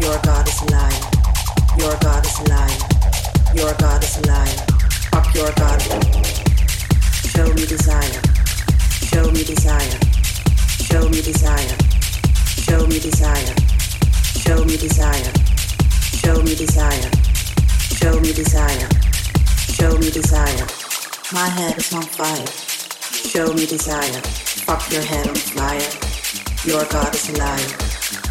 Your God is alive. Your God is alive. Your God is alive. Up your God. Show me desire. Show me desire. Show me desire. Show me desire. Show me desire. Show me desire. Show me desire. My head is on fire. Show me desire. Fuck your head on fire. Your God is alive.